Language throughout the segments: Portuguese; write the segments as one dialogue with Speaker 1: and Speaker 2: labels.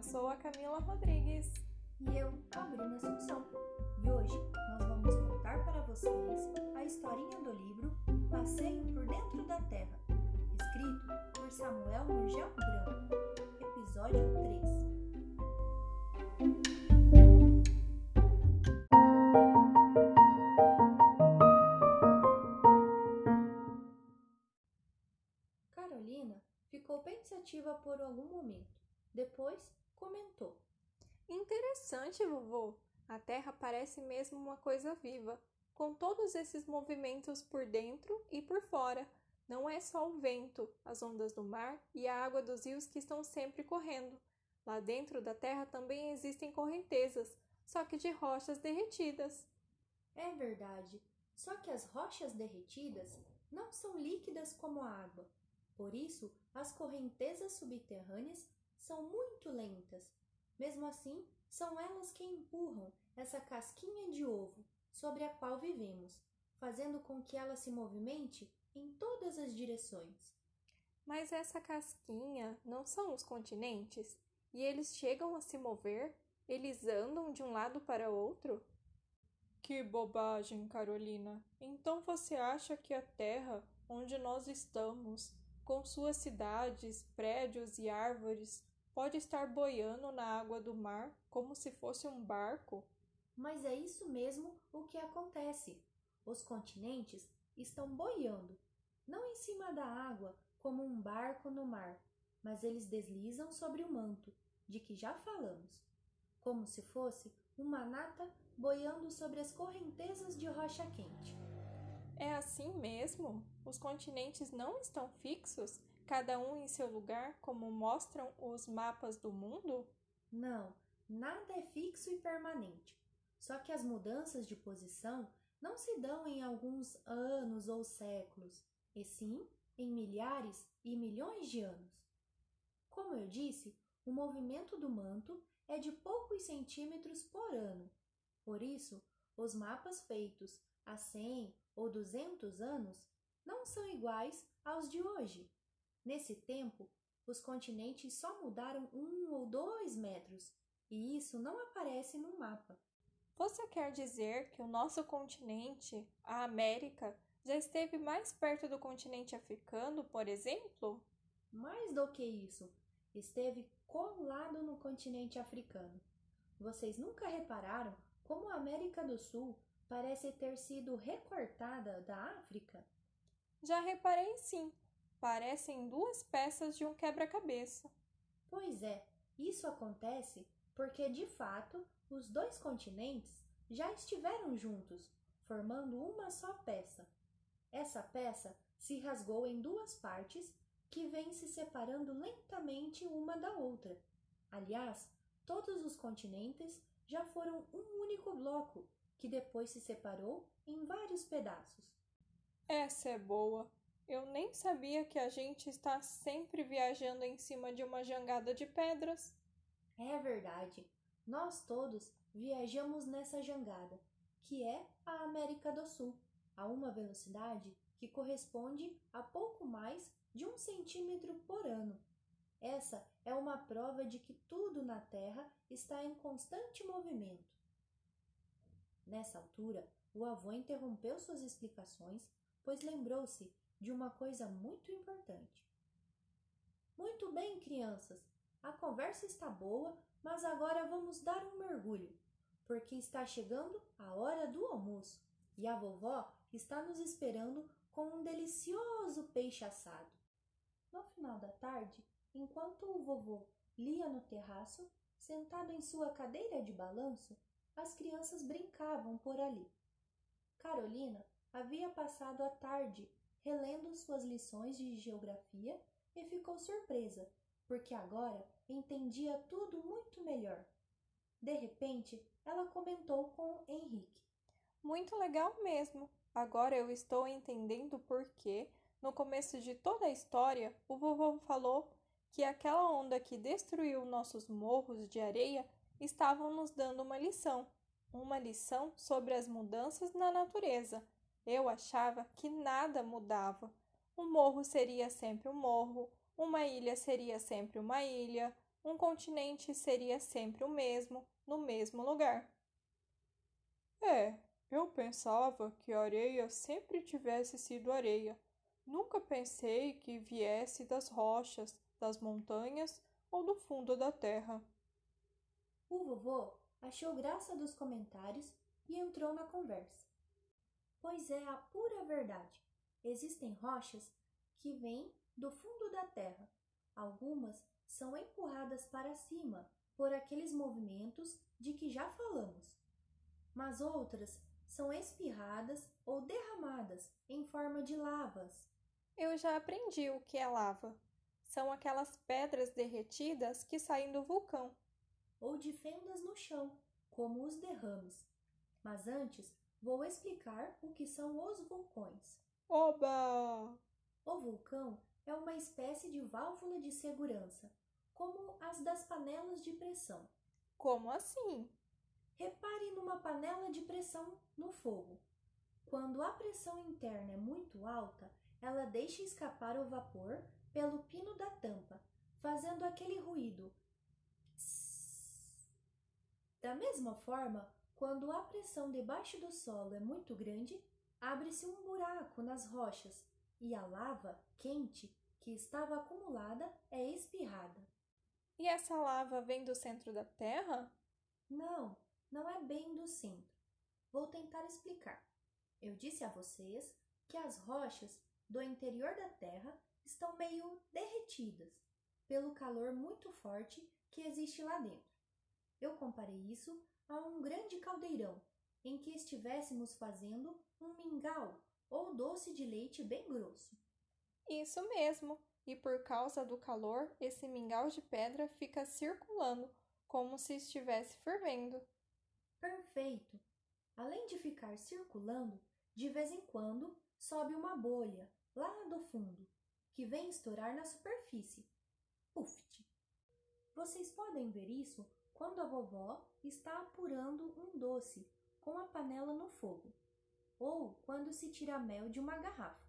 Speaker 1: Eu sou a Camila Rodrigues.
Speaker 2: E eu, a Bruna Assunção. E hoje nós vamos contar para vocês a historinha do livro Passeio por Dentro da Terra, escrito por Samuel Murgel Branco. Episódio 3 Carolina ficou pensativa por algum momento. Depois comentou:
Speaker 1: Interessante, vovô. A Terra parece mesmo uma coisa viva, com todos esses movimentos por dentro e por fora. Não é só o vento, as ondas do mar e a água dos rios que estão sempre correndo. Lá dentro da Terra também existem correntezas, só que de rochas derretidas.
Speaker 2: É verdade. Só que as rochas derretidas não são líquidas como a água. Por isso, as correntezas subterrâneas são muito lentas. Mesmo assim, são elas que empurram essa casquinha de ovo sobre a qual vivemos, fazendo com que ela se movimente em todas as direções.
Speaker 1: Mas essa casquinha não são os continentes? E eles chegam a se mover? Eles andam de um lado para outro? Que bobagem, Carolina! Então você acha que a Terra, onde nós estamos, com suas cidades, prédios e árvores, pode estar boiando na água do mar como se fosse um barco?
Speaker 2: Mas é isso mesmo o que acontece. Os continentes estão boiando, não em cima da água como um barco no mar, mas eles deslizam sobre o manto, de que já falamos, como se fosse uma nata boiando sobre as correntezas de rocha quente.
Speaker 1: É assim mesmo? Os continentes não estão fixos? Cada um em seu lugar, como mostram os mapas do mundo?
Speaker 2: Não, nada é fixo e permanente. Só que as mudanças de posição não se dão em alguns anos ou séculos, e sim em milhares e milhões de anos. Como eu disse, o movimento do manto é de poucos centímetros por ano. Por isso, os mapas feitos há 100 ou 200 anos não são iguais aos de hoje. Nesse tempo, os continentes só mudaram um ou dois metros, e isso não aparece no mapa.
Speaker 1: Você quer dizer que o nosso continente, a América, já esteve mais perto do continente africano, por exemplo?
Speaker 2: Mais do que isso, esteve colado no continente africano. Vocês nunca repararam como a América do Sul parece ter sido recortada da África?
Speaker 1: Já reparei sim, parecem duas peças de um quebra-cabeça.
Speaker 2: Pois é, isso acontece porque de fato os dois continentes já estiveram juntos, formando uma só peça. Essa peça se rasgou em duas partes que vêm se separando lentamente uma da outra. Aliás, todos os continentes já foram um único bloco que depois se separou em vários pedaços.
Speaker 1: Essa é boa. Eu nem sabia que a gente está sempre viajando em cima de uma jangada de pedras.
Speaker 2: É verdade. Nós todos viajamos nessa jangada, que é a América do Sul, a uma velocidade que corresponde a pouco mais de um centímetro por ano. Essa é uma prova de que tudo na Terra está em constante movimento. Nessa altura, o avô interrompeu suas explicações, pois lembrou-se de uma coisa muito importante. Muito bem, crianças, a conversa está boa, mas agora vamos dar um mergulho, porque está chegando a hora do almoço e a vovó está nos esperando com um delicioso peixe assado. No final da tarde, enquanto o vovô lia no terraço, sentado em sua cadeira de balanço, as crianças brincavam por ali. Carolina havia passado a tarde relendo suas lições de geografia e ficou surpresa, porque agora entendia tudo muito melhor. De repente, ela comentou com Henrique:
Speaker 1: Muito legal mesmo. Agora eu estou entendendo por que, no começo de toda a história, o vovô falou que aquela onda que destruiu nossos morros de areia estavam nos dando uma lição, uma lição sobre as mudanças na natureza eu achava que nada mudava. Um morro seria sempre um morro, uma ilha seria sempre uma ilha, um continente seria sempre o mesmo, no mesmo lugar.
Speaker 3: É, eu pensava que a areia sempre tivesse sido areia. Nunca pensei que viesse das rochas, das montanhas ou do fundo da terra.
Speaker 2: O vovô achou graça dos comentários e entrou na conversa. Pois é a pura verdade. Existem rochas que vêm do fundo da terra. Algumas são empurradas para cima por aqueles movimentos de que já falamos, mas outras são espirradas ou derramadas em forma de lavas.
Speaker 1: Eu já aprendi o que é lava. São aquelas pedras derretidas que saem do vulcão.
Speaker 2: Ou de fendas no chão, como os derrames. Mas antes, vou explicar o que são os vulcões.
Speaker 3: Oba!
Speaker 2: O vulcão é uma espécie de válvula de segurança, como as das panelas de pressão.
Speaker 1: Como assim?
Speaker 2: Repare numa panela de pressão no fogo. Quando a pressão interna é muito alta, ela deixa escapar o vapor pelo pino da tampa, fazendo aquele ruído. Da mesma forma, quando a pressão debaixo do solo é muito grande, abre-se um buraco nas rochas e a lava quente que estava acumulada é espirrada.
Speaker 1: E essa lava vem do centro da Terra?
Speaker 2: Não, não é bem do centro. Vou tentar explicar. Eu disse a vocês que as rochas do interior da Terra estão meio derretidas pelo calor muito forte que existe lá dentro. Eu comparei isso a um grande caldeirão em que estivéssemos fazendo um mingau ou doce de leite bem grosso.
Speaker 1: Isso mesmo. E por causa do calor, esse mingau de pedra fica circulando, como se estivesse fervendo.
Speaker 2: Perfeito! Além de ficar circulando, de vez em quando sobe uma bolha lá do fundo, que vem estourar na superfície. Puft! Vocês podem ver isso quando a vovó está apurando um doce com a panela no fogo, ou quando se tira mel de uma garrafa.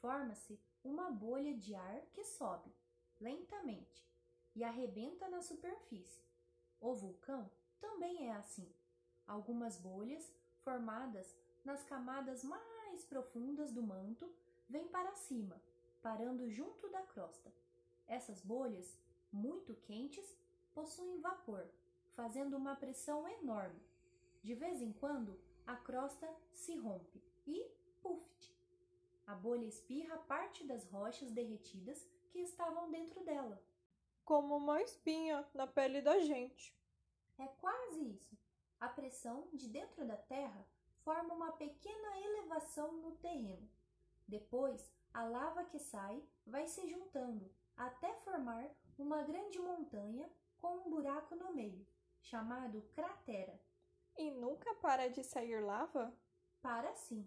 Speaker 2: Forma-se uma bolha de ar que sobe lentamente e arrebenta na superfície. O vulcão também é assim. Algumas bolhas, formadas nas camadas mais profundas do manto, vêm para cima, parando junto da crosta. Essas bolhas, muito quentes, possuem vapor, fazendo uma pressão enorme. De vez em quando, a crosta se rompe e, puff, a bolha espirra parte das rochas derretidas que estavam dentro dela.
Speaker 3: Como uma espinha na pele da gente.
Speaker 2: É quase isso. A pressão de dentro da terra forma uma pequena elevação no terreno. Depois, a lava que sai vai se juntando até formar uma grande montanha com um buraco no meio, chamado cratera.
Speaker 1: E nunca para de sair lava?
Speaker 2: Para sim.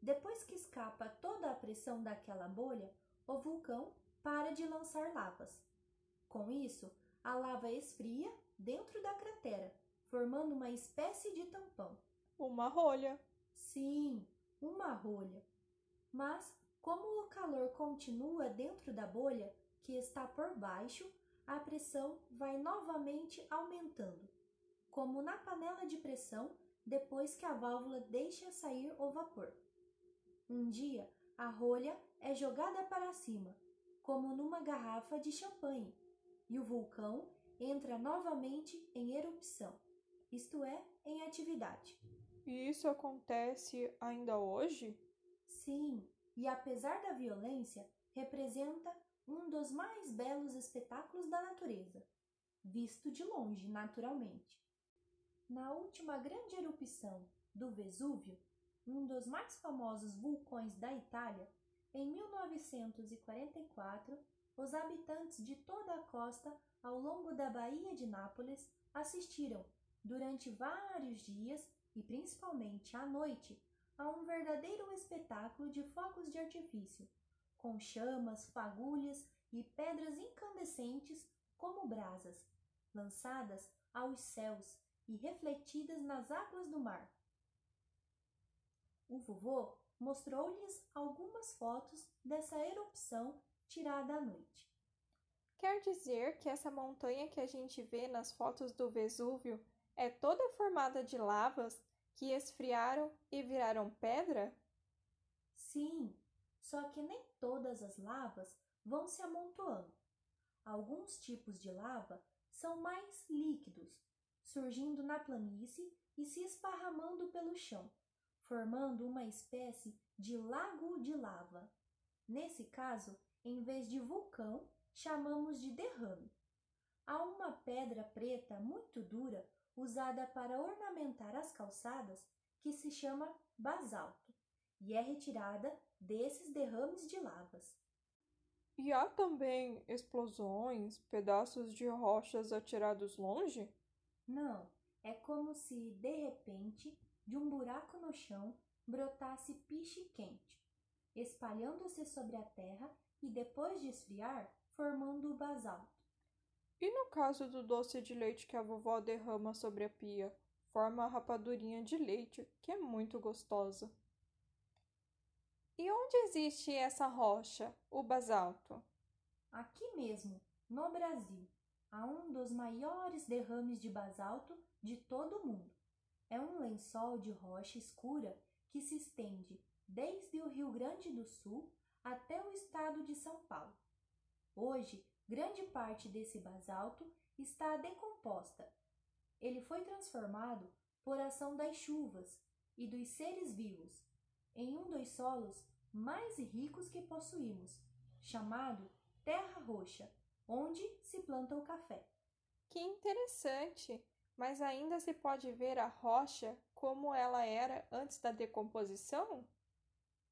Speaker 2: Depois que escapa toda a pressão daquela bolha, o vulcão para de lançar lavas. Com isso, a lava esfria dentro da cratera, formando uma espécie de tampão.
Speaker 3: Uma rolha.
Speaker 2: Sim, uma rolha. Mas, como o calor continua dentro da bolha, que está por baixo, a pressão vai novamente aumentando, como na panela de pressão depois que a válvula deixa sair o vapor. Um dia, a rolha é jogada para cima, como numa garrafa de champanhe, e o vulcão entra novamente em erupção, isto é, em atividade.
Speaker 3: E isso acontece ainda hoje?
Speaker 2: Sim, e apesar da violência, representa um dos mais belos espetáculos da natureza, visto de longe, naturalmente. Na última grande erupção do Vesúvio, um dos mais famosos vulcões da Itália, em 1944, os habitantes de toda a costa ao longo da Baía de Nápoles assistiram, durante vários dias e principalmente à noite, a um verdadeiro espetáculo de fogos de artifício, com chamas, fagulhas e pedras incandescentes como brasas, lançadas aos céus e refletidas nas águas do mar. O vovô mostrou-lhes algumas fotos dessa erupção tirada à noite.
Speaker 1: Quer dizer que essa montanha que a gente vê nas fotos do Vesúvio é toda formada de lavas que esfriaram e viraram pedra?
Speaker 2: Sim, só que nem todas as lavas vão se amontoando. Alguns tipos de lava são mais líquidos, surgindo na planície e se esparramando pelo chão, formando uma espécie de lago de lava. Nesse caso, em vez de vulcão, chamamos de derrame. Há uma pedra preta muito dura usada para ornamentar as calçadas que se chama basalto e é retirada desses derrames de lavas.
Speaker 3: E há também explosões, pedaços de rochas atirados longe?
Speaker 2: Não, é como se, de repente, de um buraco no chão brotasse piche quente, espalhando-se sobre a terra e, depois de esfriar, formando o basalto.
Speaker 3: E no caso do doce de leite que a vovó derrama sobre a pia, forma a rapadurinha de leite, que é muito gostosa.
Speaker 1: E onde existe essa rocha, o basalto?
Speaker 2: Aqui mesmo, no Brasil, há um dos maiores derrames de basalto de todo o mundo. É um lençol de rocha escura que se estende desde o Rio Grande do Sul até o estado de São Paulo. Hoje, grande parte desse basalto está decomposta. Ele foi transformado por ação das chuvas e dos seres vivos em um dos solos mais ricos que possuímos, chamado Terra Roxa, onde se planta o café.
Speaker 1: Que interessante! Mas ainda se pode ver a rocha como ela era antes da decomposição?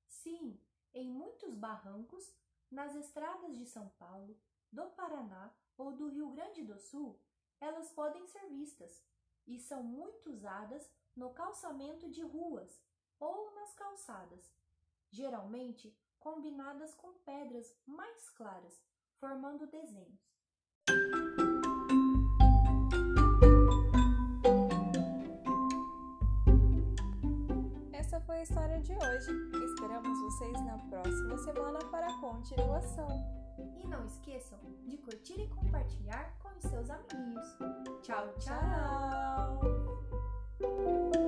Speaker 2: Sim, em muitos barrancos, nas estradas de São Paulo, do Paraná ou do Rio Grande do Sul, elas podem ser vistas e são muito usadas no calçamento de ruas ou nas calçadas, geralmente combinadas com pedras mais claras, formando desenhos.
Speaker 1: Essa foi a história de hoje. Esperamos vocês na próxima semana para a continuação.
Speaker 2: E não esqueçam de curtir e compartilhar com os seus amiguinhos. Tchau, tchau!
Speaker 1: tchau.